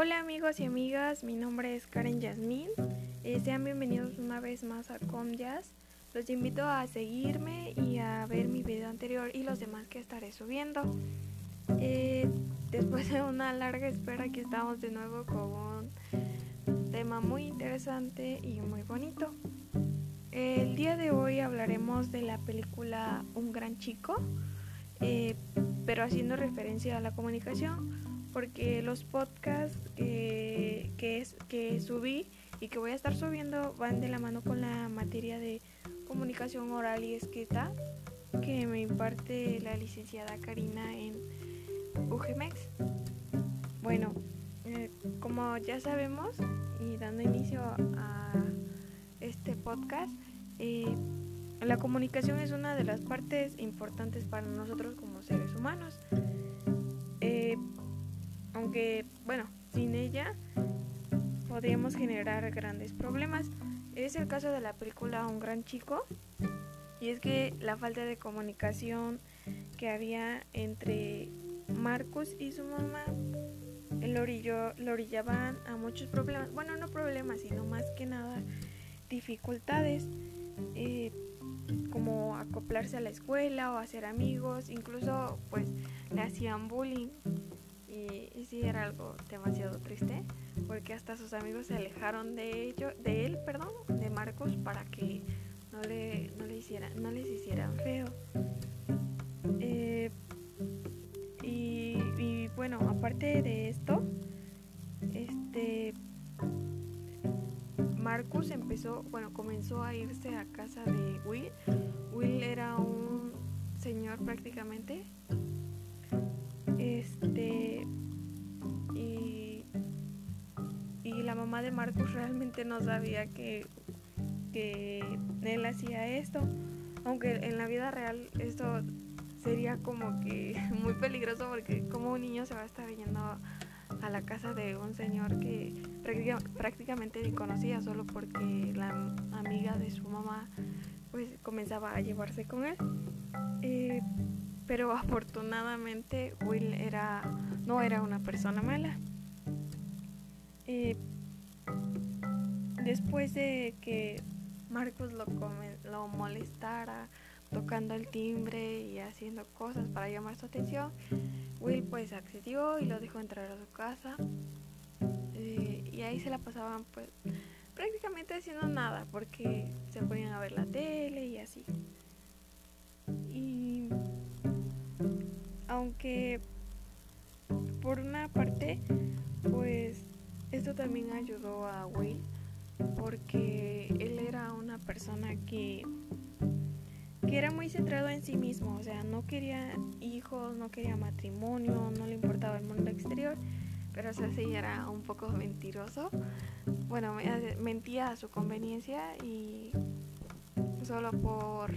Hola amigos y amigas, mi nombre es Karen Yasmín. Eh, sean bienvenidos una vez más a Comjazz. Los invito a seguirme y a ver mi video anterior y los demás que estaré subiendo. Eh, después de una larga espera, aquí estamos de nuevo con un tema muy interesante y muy bonito. El día de hoy hablaremos de la película Un gran chico, eh, pero haciendo referencia a la comunicación porque los podcasts que, es, que subí y que voy a estar subiendo van de la mano con la materia de comunicación oral y escrita que me imparte la licenciada Karina en UGMEX. Bueno, eh, como ya sabemos y dando inicio a este podcast, eh, la comunicación es una de las partes importantes para nosotros como seres humanos. Eh, aunque bueno, sin ella podríamos generar grandes problemas. Es el caso de la película Un gran chico, y es que la falta de comunicación que había entre Marcus y su mamá lo, lo orillaban a muchos problemas, bueno, no problemas, sino más que nada dificultades, eh, como acoplarse a la escuela o hacer amigos, incluso pues le hacían bullying y, sí era algo demasiado triste porque hasta sus amigos se alejaron de ello, de él, perdón, de Marcos para que no le, no le hiciera, no les hicieran feo. Eh, y, bueno, aparte de esto, este Marcus empezó, bueno, comenzó a irse a casa de Will. Will era un señor prácticamente este y, la mamá de Marcus realmente no sabía que, que él hacía esto. Aunque en la vida real esto sería como que muy peligroso porque como un niño se va a estar yendo a la casa de un señor que prácticamente ni conocía solo porque la amiga de su mamá pues comenzaba a llevarse con él. Eh, pero afortunadamente Will era, no era una persona mala. Eh, después de que Marcos lo, lo molestara tocando el timbre y haciendo cosas para llamar su atención, Will pues accedió y lo dejó entrar a su casa. Y ahí se la pasaban pues prácticamente haciendo nada porque se ponían a ver la tele y así. Aunque por una parte, pues esto también ayudó a Will porque él era una persona que que era muy centrado en sí mismo, o sea, no quería hijos, no quería matrimonio, no le importaba el mundo exterior, pero eso sí era un poco mentiroso. Bueno, mentía a su conveniencia y solo por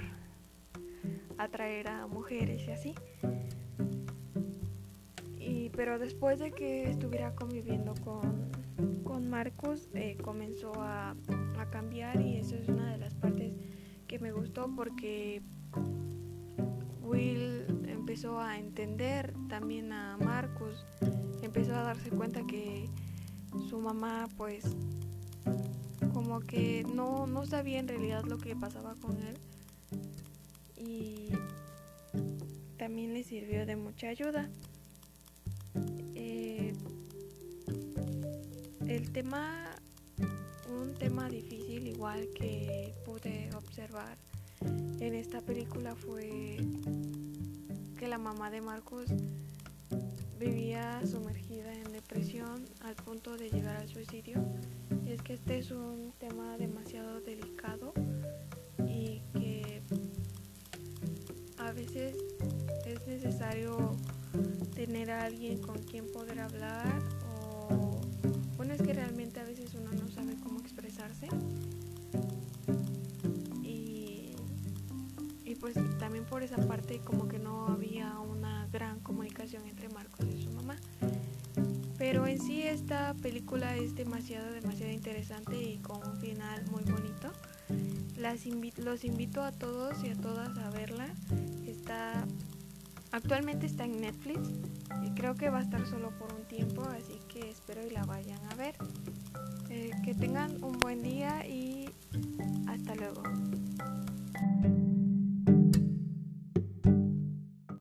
atraer a mujeres y así pero después de que estuviera conviviendo con, con Marcos, eh, comenzó a, a cambiar y eso es una de las partes que me gustó porque Will empezó a entender también a Marcos, empezó a darse cuenta que su mamá pues como que no, no sabía en realidad lo que pasaba con él y también le sirvió de mucha ayuda. Eh, el tema, un tema difícil igual que pude observar en esta película fue que la mamá de Marcos vivía sumergida en depresión al punto de llegar al suicidio. Es que este es un tema demasiado delicado y que a veces es necesario tener a alguien con quien poder hablar o bueno es que realmente a veces uno no sabe cómo expresarse. Y, y pues también por esa parte como que no había una gran comunicación entre Marcos y su mamá. Pero en sí esta película es demasiado demasiado interesante y con un final muy bonito. Los invito a todos y a todas a verla. Está actualmente está en Netflix y creo que va a estar solo por un tiempo, así que espero y la vayan a ver. Eh, que tengan un buen día y hasta luego.